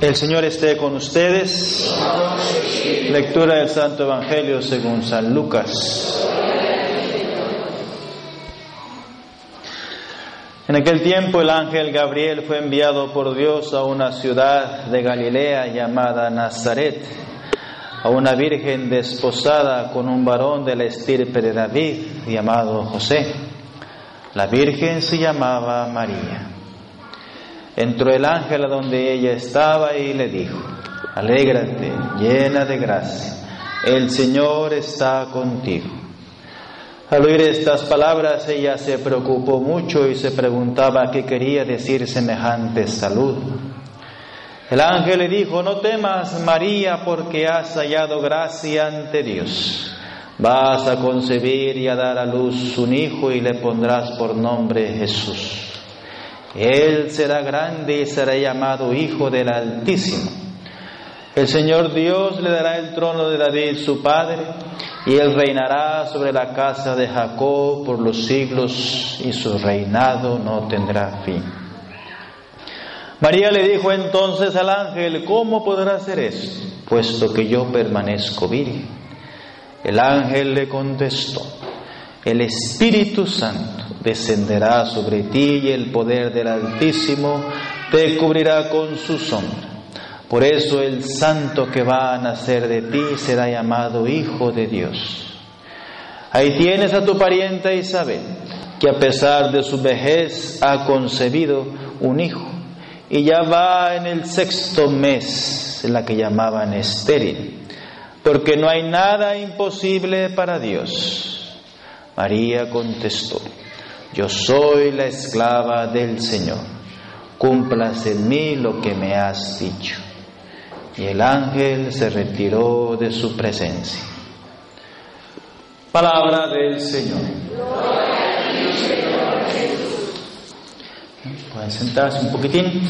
El Señor esté con ustedes. Lectura del Santo Evangelio según San Lucas. En aquel tiempo el ángel Gabriel fue enviado por Dios a una ciudad de Galilea llamada Nazaret, a una virgen desposada con un varón de la estirpe de David llamado José. La virgen se llamaba María. Entró el ángel a donde ella estaba y le dijo, alégrate, llena de gracia, el Señor está contigo. Al oír estas palabras ella se preocupó mucho y se preguntaba qué quería decir semejante salud. El ángel le dijo, no temas María porque has hallado gracia ante Dios. Vas a concebir y a dar a luz un hijo y le pondrás por nombre Jesús. Él será grande y será llamado Hijo del Altísimo. El Señor Dios le dará el trono de David su padre, y él reinará sobre la casa de Jacob por los siglos, y su reinado no tendrá fin. María le dijo entonces al ángel, ¿cómo podrá hacer esto, puesto que yo permanezco virgen? El ángel le contestó, el Espíritu Santo descenderá sobre ti y el poder del Altísimo te cubrirá con su sombra. Por eso el santo que va a nacer de ti será llamado Hijo de Dios. Ahí tienes a tu pariente Isabel, que a pesar de su vejez ha concebido un hijo y ya va en el sexto mes, en la que llamaban estéril, porque no hay nada imposible para Dios. María contestó, yo soy la esclava del Señor, cumplas en mí lo que me has dicho. Y el ángel se retiró de su presencia. Palabra del Señor. Pueden sentarse un poquitín.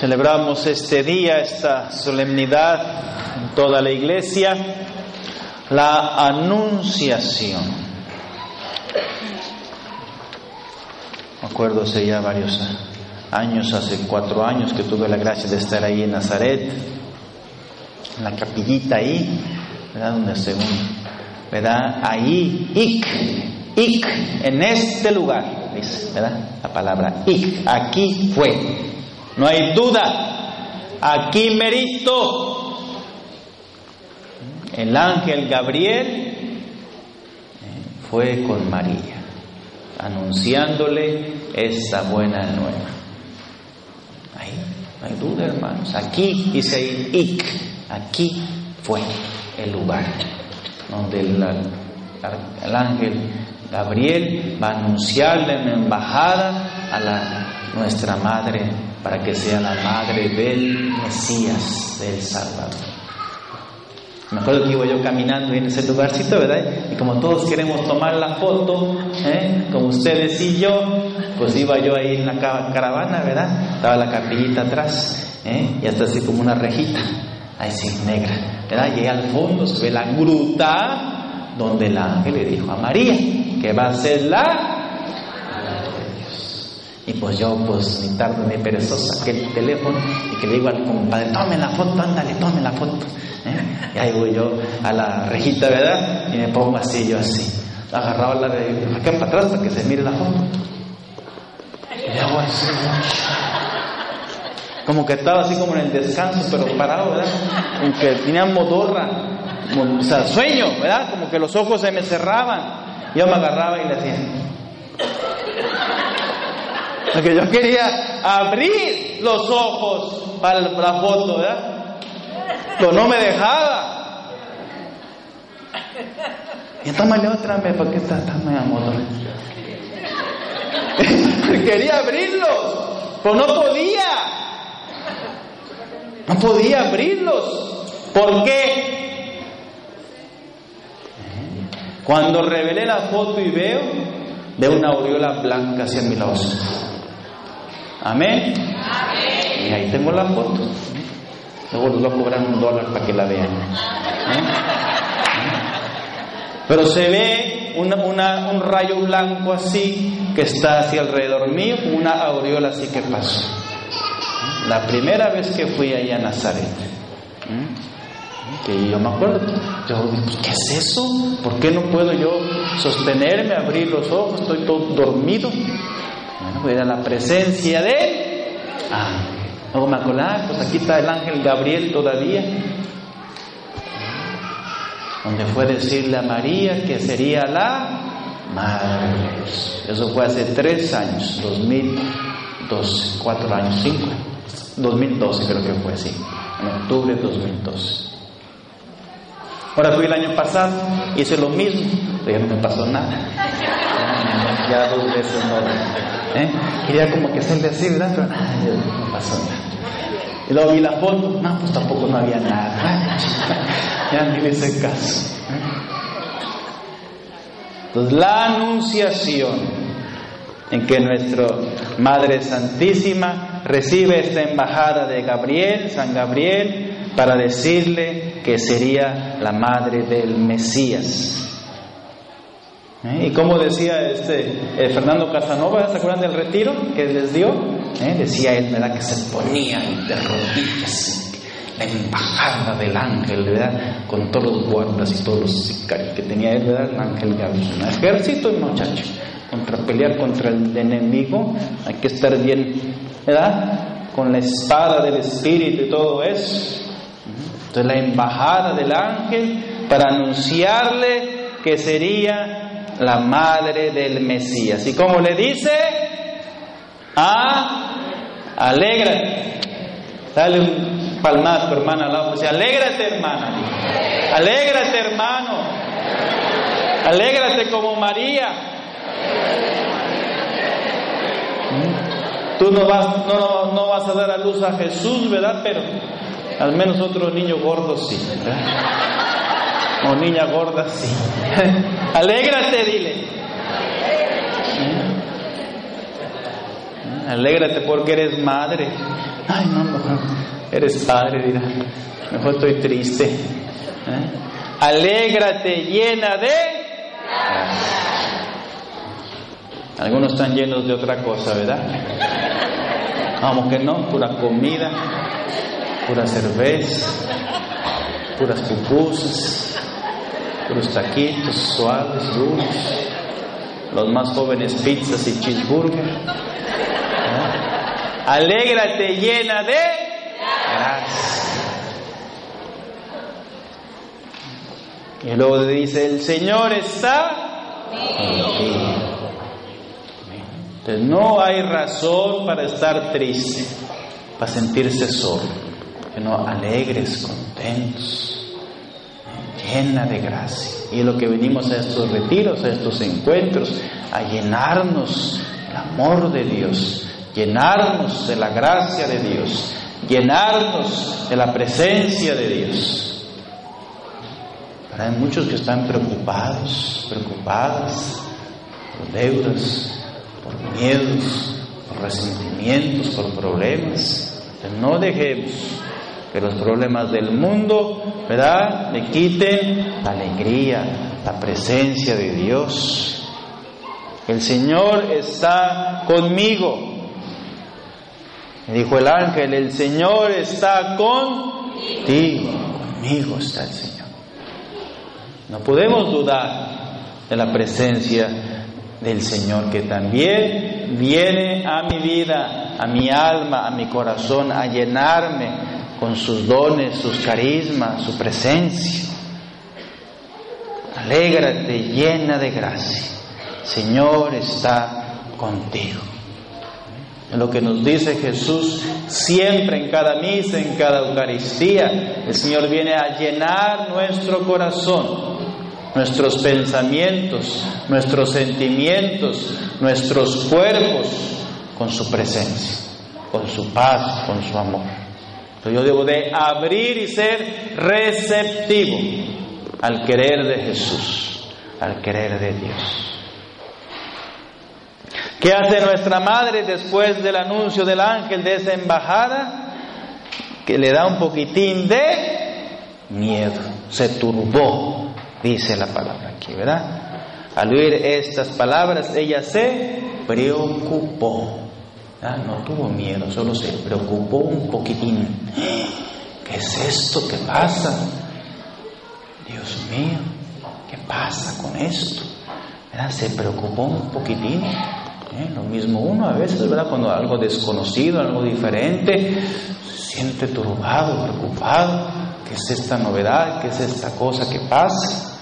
Celebramos este día, esta solemnidad en toda la iglesia, la anunciación. Me acuerdo hace ya varios años, hace cuatro años que tuve la gracia de estar ahí en Nazaret, en la capillita ahí, ¿verdad? Donde según, ¿verdad? Ahí, ik, ik, en este lugar, ¿verdad? La palabra ik, aquí fue. No hay duda, aquí merito. El ángel Gabriel fue con María, anunciándole esta buena nueva. Ahí, no hay duda, hermanos. Aquí dice ik, aquí fue el lugar donde el, el ángel Gabriel va a anunciarle en la embajada a nuestra madre para que sea la madre del Mesías, del Salvador. Me acuerdo que iba yo caminando en ese lugarcito, ¿verdad? Y como todos queremos tomar la foto, ¿eh? como ustedes y yo, pues iba yo ahí en la caravana, ¿verdad? Estaba la capillita atrás, ¿eh? y hasta así como una rejita, ahí sí, negra, ¿verdad? Y al fondo se ve la gruta donde el ángel le dijo a María que va a ser la y pues yo, pues ni tarde ni perezoso, saqué el teléfono y que le digo al compadre, tome la foto, ándale, tome la foto. Y ahí voy yo a la rejita, ¿verdad? Y me pongo así, yo así, agarrado la de acá para atrás para que se mire la foto. Y hago así, como que estaba así como en el descanso, pero parado, ¿verdad? Como que tenía modorra, o sea, sueño, ¿verdad? Como que los ojos se me cerraban. Yo me agarraba y le hacía. Porque yo quería abrir los ojos para la foto, ¿verdad? Pero no me dejaba. Y tómale otra vez, porque esta está muy amor. quería abrirlos, pero no podía. No podía abrirlos. ¿Por qué? Cuando revelé la foto y veo, veo una aureola blanca hacia mi lado. Amén. Y ahí tengo la foto. Luego les voy a cobrar un dólar para que la vean. ¿Eh? Pero se ve un rayo blanco así que está así alrededor mío, una aureola así que pasó. La primera vez que fui ahí a Nazaret. Que yo me acuerdo, yo pues, ¿qué es eso? ¿Por qué no puedo yo sostenerme, abrir los ojos? Estoy todo dormido. Bueno, voy a la presencia de Ah, luego me ah, pues aquí está el ángel Gabriel todavía donde fue decirle a María que sería la Madre. Eso fue hace tres años, 2012, cuatro años, cinco, 2012 creo que fue así, en octubre de 2012. Ahora fui el año pasado, hice lo mismo, pero ya no me pasó nada. Ya dos veces no. ¿eh? Quería como que se decir, ¿verdad? Pero no pasó nada. Y luego vi la foto, no, pues tampoco no había nada. ya ni le hice caso. Entonces, la anunciación en que nuestra Madre Santísima recibe esta embajada de Gabriel, San Gabriel, para decirle que sería la madre del Mesías. ¿Eh? Y como decía este eh, Fernando Casanova, ¿se acuerdan del retiro que les dio? ¿Eh? Decía él, ¿verdad? Que se ponía de rodillas la embajada del ángel, ¿verdad? Con todos los guardas y todos los sicarios que tenía él, ¿verdad? El ángel Gabriel. Un ejército, muchacho. Contra pelear contra el enemigo, hay que estar bien, ¿verdad? Con la espada del Espíritu y todo eso. Entonces la embajada del ángel para anunciarle que sería la madre del Mesías. ¿Y como le dice? Ah, alégrate. Dale un palmazo, hermana, al lado. Dice, alégrate, hermana. Alégrate, hermano. Alégrate como María. Tú no vas, no vas a dar a luz a Jesús, ¿verdad? Pero al menos otro niño gordo sí, ¿verdad? O niña gorda, sí. Alégrate, dile. Alégrate porque eres madre. Ay, no, eres padre, dirá. Mejor estoy triste. ¿Eh? Alégrate llena de... Algunos están llenos de otra cosa, ¿verdad? Vamos que no, pura comida, pura cerveza, puras pupusas los taquitos suaves, duros, los más jóvenes pizzas y cheeseburger. Alégrate llena de gracia. Y luego dice, el Señor está Entonces no hay razón para estar triste, para sentirse solo, sino alegres, contentos llena de gracia. Y es lo que venimos a estos retiros, a estos encuentros, a llenarnos del amor de Dios, llenarnos de la gracia de Dios, llenarnos de la presencia de Dios. Pero hay muchos que están preocupados, preocupadas por deudas, por miedos, por resentimientos, por problemas. no dejemos que los problemas del mundo, ¿verdad?, le quiten la alegría, la presencia de Dios. El Señor está conmigo. Dijo el ángel, el Señor está contigo, conmigo está el Señor. No podemos dudar de la presencia del Señor que también viene a mi vida, a mi alma, a mi corazón, a llenarme, con sus dones, sus carismas, su presencia. Alégrate llena de gracia. Señor está contigo. Lo que nos dice Jesús siempre en cada misa, en cada Eucaristía. El Señor viene a llenar nuestro corazón, nuestros pensamientos, nuestros sentimientos, nuestros cuerpos con su presencia, con su paz, con su amor yo debo de abrir y ser receptivo al querer de Jesús, al querer de Dios. ¿Qué hace nuestra madre después del anuncio del ángel de esa embajada? Que le da un poquitín de miedo, se turbó, dice la palabra aquí, ¿verdad? Al oír estas palabras, ella se preocupó. Ah, no tuvo miedo, solo se preocupó un poquitín. ¿Qué es esto que pasa? Dios mío, ¿qué pasa con esto? Se preocupó un poquitín. ¿Eh? Lo mismo uno a veces, ¿verdad? Cuando algo desconocido, algo diferente, se siente turbado, preocupado. ¿Qué es esta novedad? ¿Qué es esta cosa que pasa?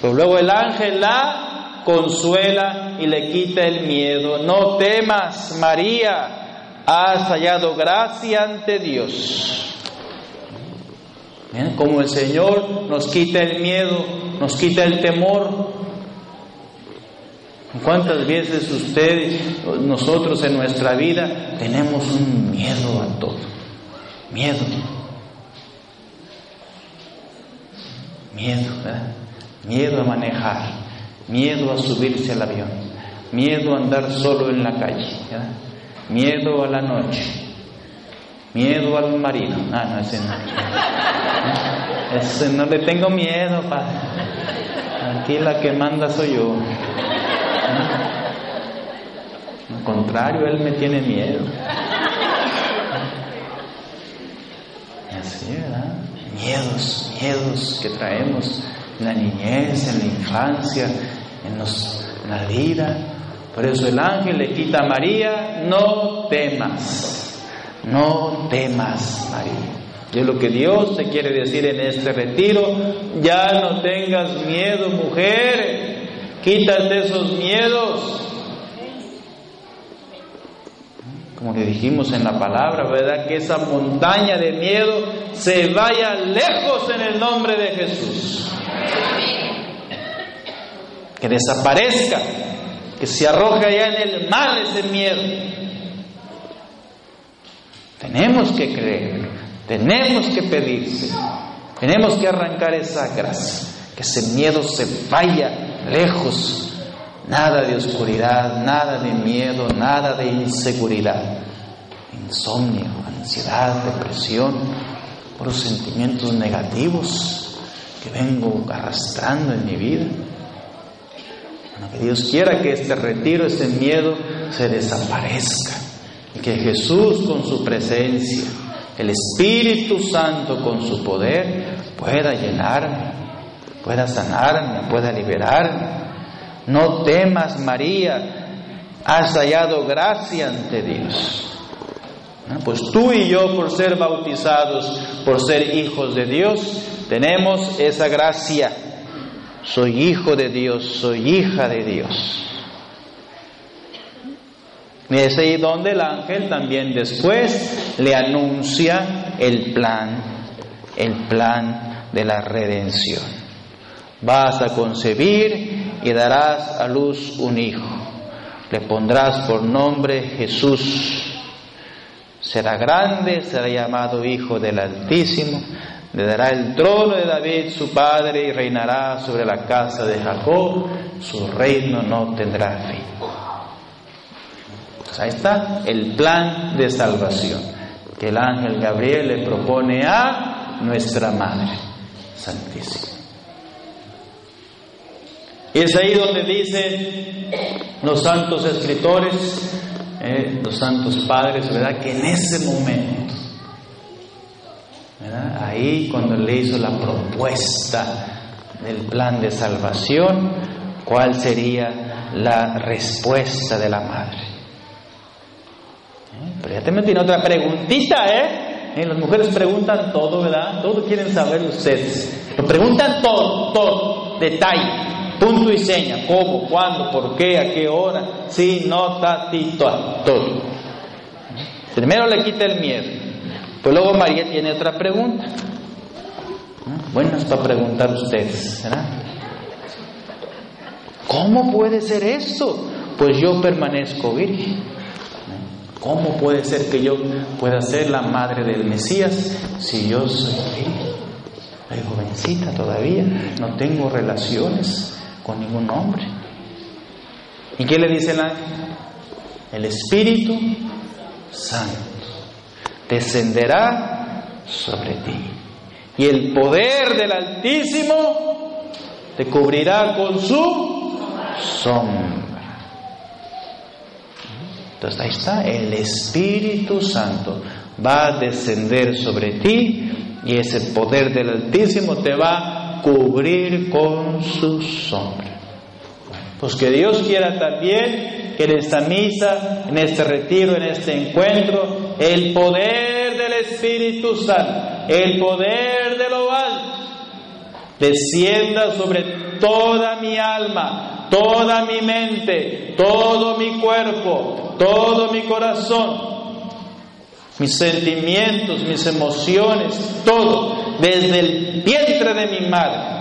Pero luego el ángel la consuela y le quita el miedo. No temas, María, has hallado gracia ante Dios. Como el Señor nos quita el miedo, nos quita el temor. ¿Cuántas veces ustedes, nosotros en nuestra vida, tenemos un miedo a todo? Miedo. Miedo, ¿verdad? Miedo a manejar, miedo a subirse al avión, miedo a andar solo en la calle, ¿verdad? miedo a la noche, Miedo al marido. Ah, no, ese no. Ese no le tengo miedo, padre. Aquí la que manda soy yo. Al contrario, él me tiene miedo. Así, ¿verdad? Miedos, miedos que traemos en la niñez, en la infancia, en, en la vida. Por eso el ángel le quita a María, no temas. No temas, María. Y es lo que Dios te quiere decir en este retiro. Ya no tengas miedo, mujer. Quítate esos miedos. Como le dijimos en la palabra, ¿verdad? Que esa montaña de miedo se vaya lejos en el nombre de Jesús. Que desaparezca, que se arroje allá en el mar ese miedo. Tenemos que creer, tenemos que pedirse, tenemos que arrancar esa gracia, que ese miedo se vaya lejos. Nada de oscuridad, nada de miedo, nada de inseguridad, insomnio, ansiedad, depresión, por los sentimientos negativos que vengo arrastrando en mi vida. que Dios quiera que este retiro, ese miedo, se desaparezca que Jesús con su presencia, el Espíritu Santo con su poder, pueda llenarme, pueda sanarme, pueda liberarme. No temas, María, has hallado gracia ante Dios. Pues tú y yo, por ser bautizados, por ser hijos de Dios, tenemos esa gracia. Soy hijo de Dios, soy hija de Dios. Y es ahí donde el ángel también después le anuncia el plan, el plan de la redención. Vas a concebir y darás a luz un hijo. Le pondrás por nombre Jesús. Será grande, será llamado Hijo del Altísimo. Le dará el trono de David su padre y reinará sobre la casa de Jacob. Su reino no tendrá fin. Ahí está el plan de salvación que el ángel Gabriel le propone a nuestra Madre Santísima. Y es ahí donde dicen los santos escritores, eh, los santos padres, ¿verdad? Que en ese momento, ahí cuando le hizo la propuesta del plan de salvación, ¿cuál sería la respuesta de la madre? Pero ya te metí en otra preguntita, ¿eh? ¿eh? Las mujeres preguntan todo, ¿verdad? Todo quieren saber ustedes. Lo preguntan todo, todo, detalle, punto y seña, cómo, cuándo, por qué, a qué hora, sí, no, ta, ti, todo. Primero le quita el miedo. Pues luego María tiene otra pregunta. Buenas para preguntar ustedes, ¿verdad? ¿Cómo puede ser esto? Pues yo permanezco virgen. ¿Cómo puede ser que yo pueda ser la madre del Mesías si yo soy soy jovencita todavía, no tengo relaciones con ningún hombre? ¿Y qué le dice el ángel? El Espíritu Santo descenderá sobre ti y el poder del Altísimo te cubrirá con su sombra. Entonces ahí está, el Espíritu Santo va a descender sobre ti y ese poder del Altísimo te va a cubrir con su sombra. Pues que Dios quiera también que en esta misa, en este retiro, en este encuentro, el poder del Espíritu Santo, el poder de lo alto, descienda sobre toda mi alma, toda mi mente, todo mi cuerpo, todo mi corazón, mis sentimientos, mis emociones, todo, desde el vientre de mi madre,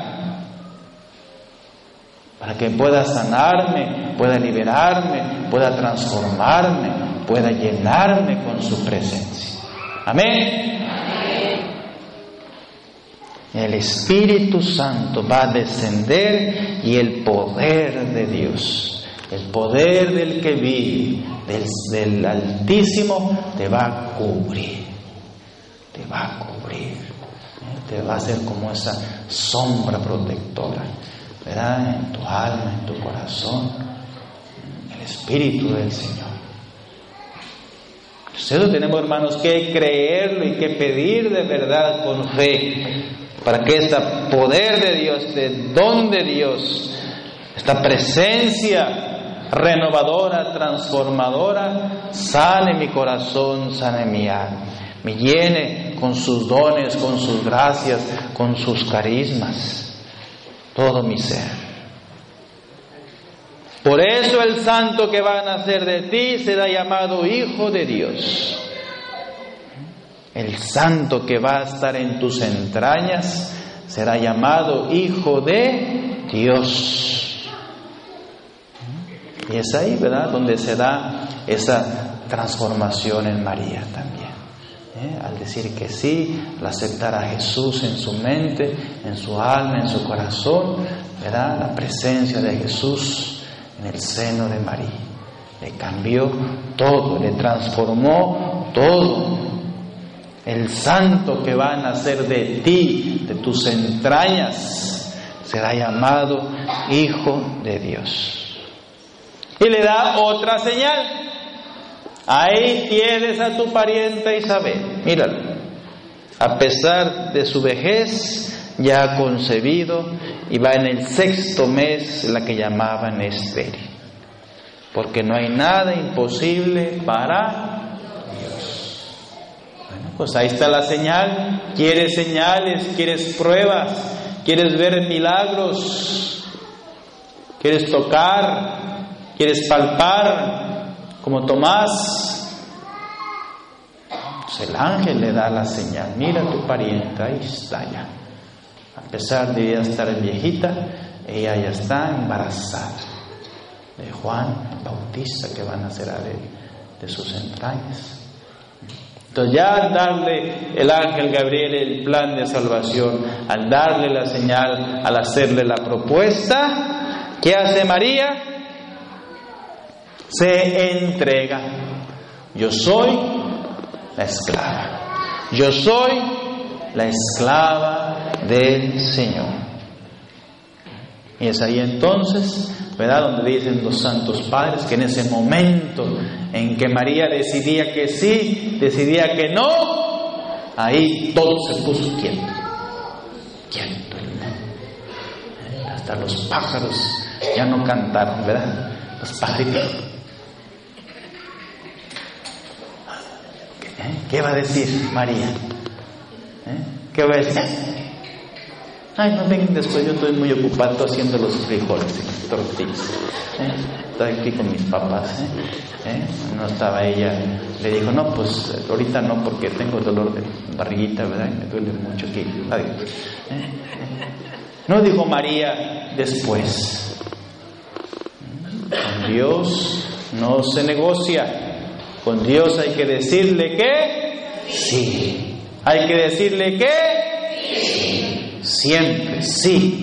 para que pueda sanarme, pueda liberarme, pueda transformarme, pueda llenarme con su presencia. Amén. El Espíritu Santo va a descender y el poder de Dios, el poder del que vive, del, Altísimo, te va a cubrir, te va a cubrir, ¿eh? te va a hacer como esa sombra protectora, ¿verdad? En tu alma, en tu corazón, el Espíritu del Señor. Nosotros tenemos, hermanos, que creerlo y que pedir de verdad con fe para que este poder de Dios, este don de Dios, esta presencia renovadora, transformadora, sane mi corazón, sane mi alma, me llene con sus dones, con sus gracias, con sus carismas, todo mi ser. Por eso el santo que va a nacer de ti será llamado Hijo de Dios. El santo que va a estar en tus entrañas será llamado Hijo de Dios. Y es ahí, ¿verdad?, donde se da esa transformación en María también. ¿eh? Al decir que sí, al aceptar a Jesús en su mente, en su alma, en su corazón, ¿verdad?, la presencia de Jesús en el seno de María. Le cambió todo, le transformó todo. El santo que va a nacer de ti, de tus entrañas, será llamado Hijo de Dios. Y le da otra señal. Ahí tienes a tu pariente Isabel. Míralo. A pesar de su vejez, ya ha concebido y va en el sexto mes la que llamaban estéril. Porque no hay nada imposible para pues ahí está la señal. ¿Quieres señales? ¿Quieres pruebas? ¿Quieres ver milagros? ¿Quieres tocar? ¿Quieres palpar? Como Tomás. Pues el ángel le da la señal. Mira tu pariente, ahí está ya. A pesar de ya estar viejita, ella ya está embarazada de Juan el Bautista que van a nacer de sus entrañas. Entonces ya al darle el ángel Gabriel el plan de salvación, al darle la señal, al hacerle la propuesta, ¿qué hace María? Se entrega. Yo soy la esclava. Yo soy la esclava del Señor. Y es ahí entonces, ¿verdad? Donde dicen los santos padres que en ese momento en que María decidía que sí, decidía que no, ahí todo se puso quieto. Quieto. Hasta los pájaros ya no cantaron, ¿verdad? Los pajaritos. ¿Qué va a decir María? ¿Eh? ¿Qué va a decir? Ay, no vengan después, yo estoy muy ocupado haciendo los frijoles y las tortillas. ¿eh? Estoy aquí con mis papás. ¿eh? ¿Eh? No estaba ella, le dijo, no, pues ahorita no, porque tengo dolor de barriguita, ¿verdad? Y me duele mucho aquí. No dijo María después. Dios no se negocia. Con Dios hay que decirle que sí. Hay que decirle que sí siempre, sí.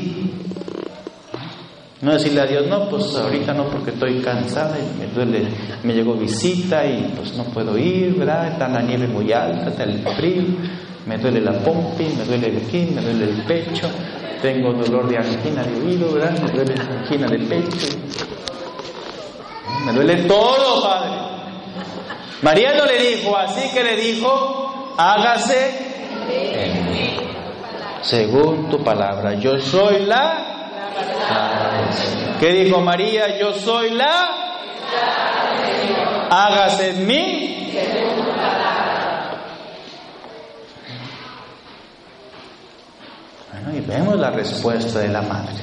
No decirle a Dios, no, pues ahorita no porque estoy cansada y me duele, me llegó visita y pues no puedo ir, ¿verdad? Está la nieve muy alta, está el frío, me duele la pompi, me duele el aquí, me duele el pecho, tengo dolor de angina de oído, ¿verdad? Me duele angina de pecho. Me duele todo, Padre. María no le dijo así que le dijo, hágase en mí, según tu palabra. Yo soy la... ¿Qué dijo María? Yo soy la... Hágase en mí. Bueno, y vemos la respuesta de la madre.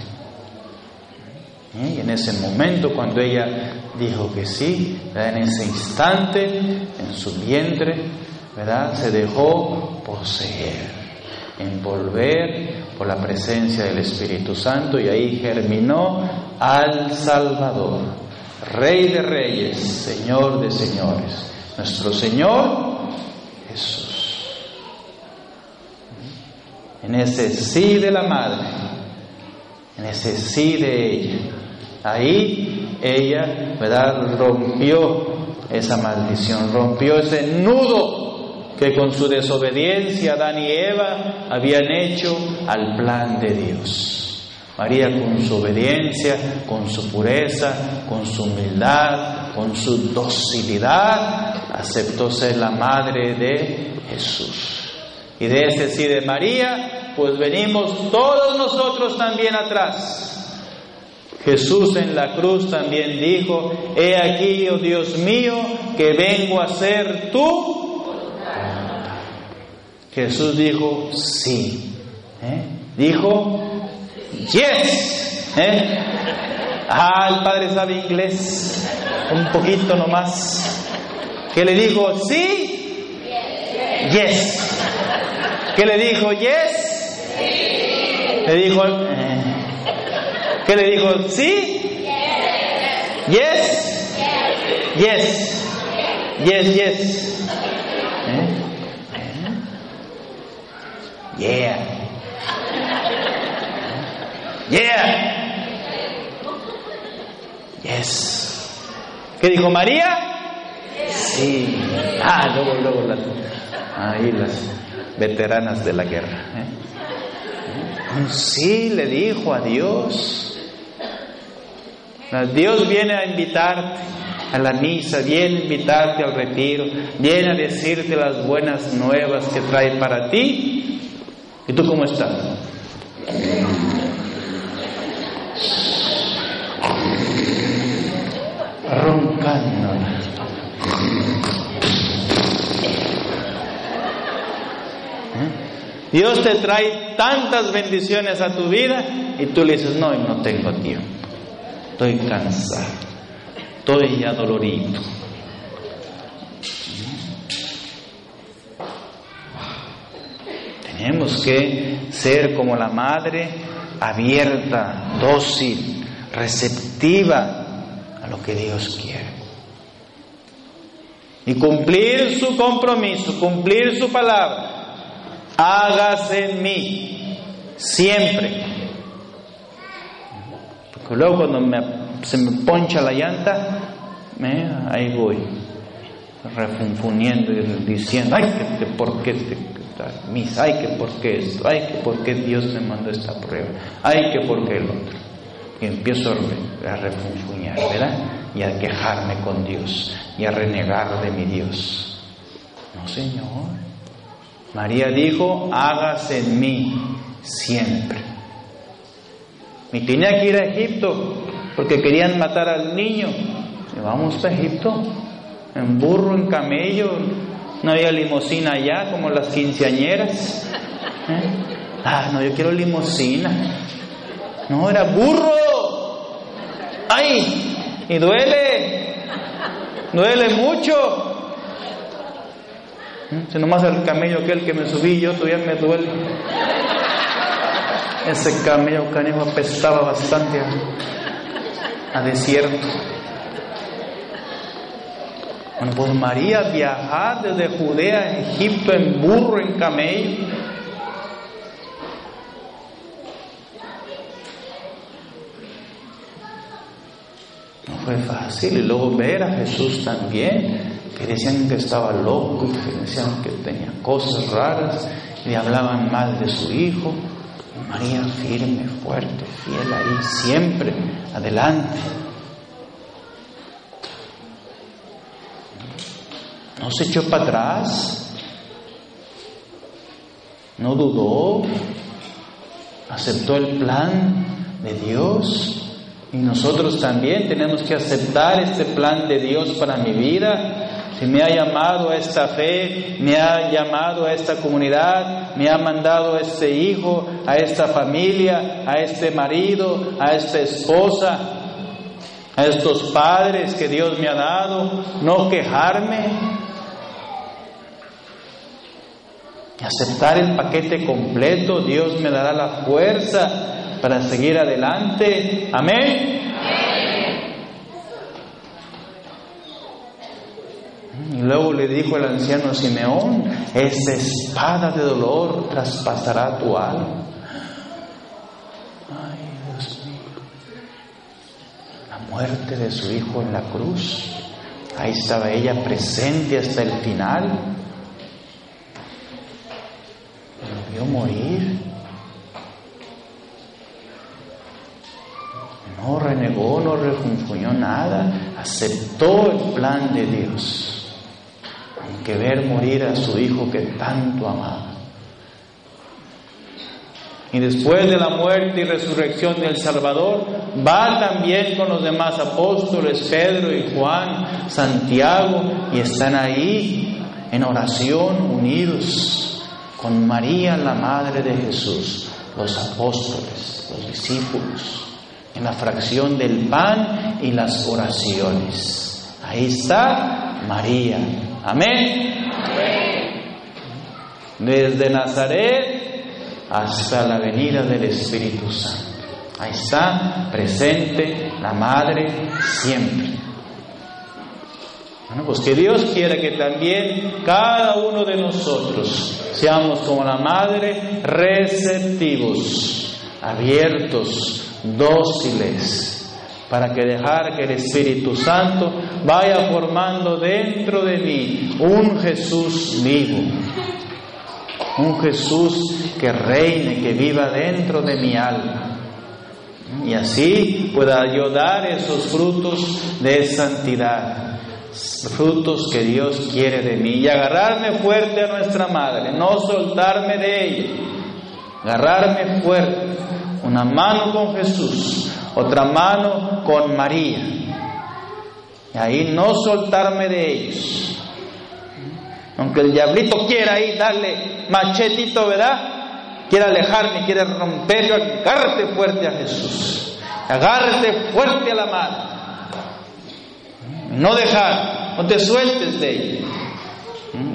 ¿Eh? Y en ese momento, cuando ella dijo que sí, en ese instante, en su vientre, ¿verdad? se dejó poseer, envolver por la presencia del Espíritu Santo y ahí germinó al Salvador, Rey de Reyes, Señor de Señores, nuestro Señor Jesús. En ese sí de la Madre, en ese sí de ella, Ahí ella, ¿verdad?, rompió esa maldición, rompió ese nudo que con su desobediencia Adán y Eva habían hecho al plan de Dios. María con su obediencia, con su pureza, con su humildad, con su docilidad, aceptó ser la madre de Jesús. Y de ese sí de María, pues venimos todos nosotros también atrás Jesús en la cruz también dijo, he aquí, oh Dios mío, que vengo a ser tú. Jesús dijo, sí. ¿Eh? Dijo, yes. ¿Eh? Ah, el Padre sabe inglés, un poquito nomás. ¿Qué le dijo? Sí. Yes. ¿Qué le dijo? Yes. Le dijo, ¿Qué le dijo? ¿Sí? Yes. Yes. Yes, yes. ¿Eh? Yeah. Yeah. Yes. ¿Qué dijo María? Sí. Ah, luego, luego las, ahí las veteranas de la guerra. ¿eh? Sí le dijo a Dios. Dios viene a invitarte a la misa, viene a invitarte al retiro, viene a decirte las buenas nuevas que trae para ti. ¿Y tú cómo estás? Roncando. ¿Eh? Dios te trae tantas bendiciones a tu vida y tú le dices, no, no tengo tiempo estoy cansado, estoy adolorido. Tenemos que ser como la madre, abierta, dócil, receptiva a lo que Dios quiere. Y cumplir su compromiso, cumplir su palabra. Hágase en mí, siempre luego cuando se me poncha la llanta, ahí voy, refunfuniendo y diciendo, ay, que, por qué te, misa, ay, que por qué esto, ay, que por qué Dios me mandó esta prueba, ay, que por qué el otro. Y empiezo a refunfuñar, ¿verdad? Y a quejarme con Dios y a renegar de mi Dios. No, Señor. María dijo, hágase en mí siempre y tenía que ir a Egipto porque querían matar al niño. Y vamos a Egipto, en burro, en camello, no había limosina allá como las quinceañeras. ¿Eh? Ah, no, yo quiero limosina. No, era burro. ¡Ay! Y duele. Duele mucho. ¿Eh? Si nomás el camello aquel que me subí yo todavía me duele. Ese camello canijo apestaba bastante a, desierto. Bueno, pues María viajar desde Judea a Egipto en burro, en camello. No fue fácil. Y luego ver a Jesús también, que decían que estaba loco, que decían que tenía cosas raras, y hablaban mal de su hijo. María firme, fuerte, fiel ahí, siempre, adelante. no se echó para atrás, no dudó, aceptó el plan de Dios. Y nosotros también tenemos que aceptar este plan de Dios para mi vida. Si me ha llamado a esta fe, me ha llamado a esta comunidad, me ha mandado a este hijo, a esta familia, a este marido, a esta esposa, a estos padres que Dios me ha dado, no quejarme, aceptar el paquete completo, Dios me dará la fuerza para seguir adelante. Amén. Y luego le dijo el anciano Simeón, esa espada de dolor traspasará tu alma. Ay, Dios mío. La muerte de su hijo en la cruz. Ahí estaba ella presente hasta el final. Lo vio morir. No renegó, no refunfuñó nada, aceptó el plan de Dios, aunque ver morir a su hijo que tanto amaba. Y después de la muerte y resurrección del Salvador, va también con los demás apóstoles, Pedro y Juan, Santiago, y están ahí en oración unidos con María, la Madre de Jesús, los apóstoles, los discípulos en la fracción del pan y las oraciones. Ahí está María. Amén. Desde Nazaret hasta la venida del Espíritu Santo. Ahí está presente la Madre siempre. Bueno, pues que Dios quiera que también cada uno de nosotros seamos como la Madre receptivos, abiertos, dóciles para que dejar que el Espíritu Santo vaya formando dentro de mí un Jesús vivo, un Jesús que reine, que viva dentro de mi alma. Y así pueda yo dar esos frutos de santidad, frutos que Dios quiere de mí, y agarrarme fuerte a nuestra Madre, no soltarme de ella, agarrarme fuerte una mano con Jesús, otra mano con María. Y ahí no soltarme de ellos. Aunque el diablito quiera ahí darle machetito, ¿verdad? Quiere alejarme, quiere romperlo, agárrate fuerte a Jesús. Agárrate fuerte a la mano. No dejar, no te sueltes de ella.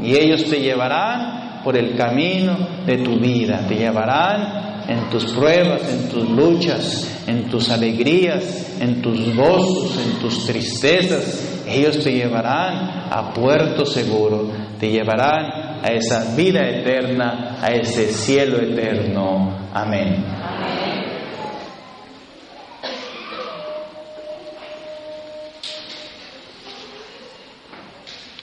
Y ellos te llevarán por el camino de tu vida, te llevarán en tus pruebas, en tus luchas, en tus alegrías, en tus gozos, en tus tristezas. Ellos te llevarán a puerto seguro, te llevarán a esa vida eterna, a ese cielo eterno. Amén.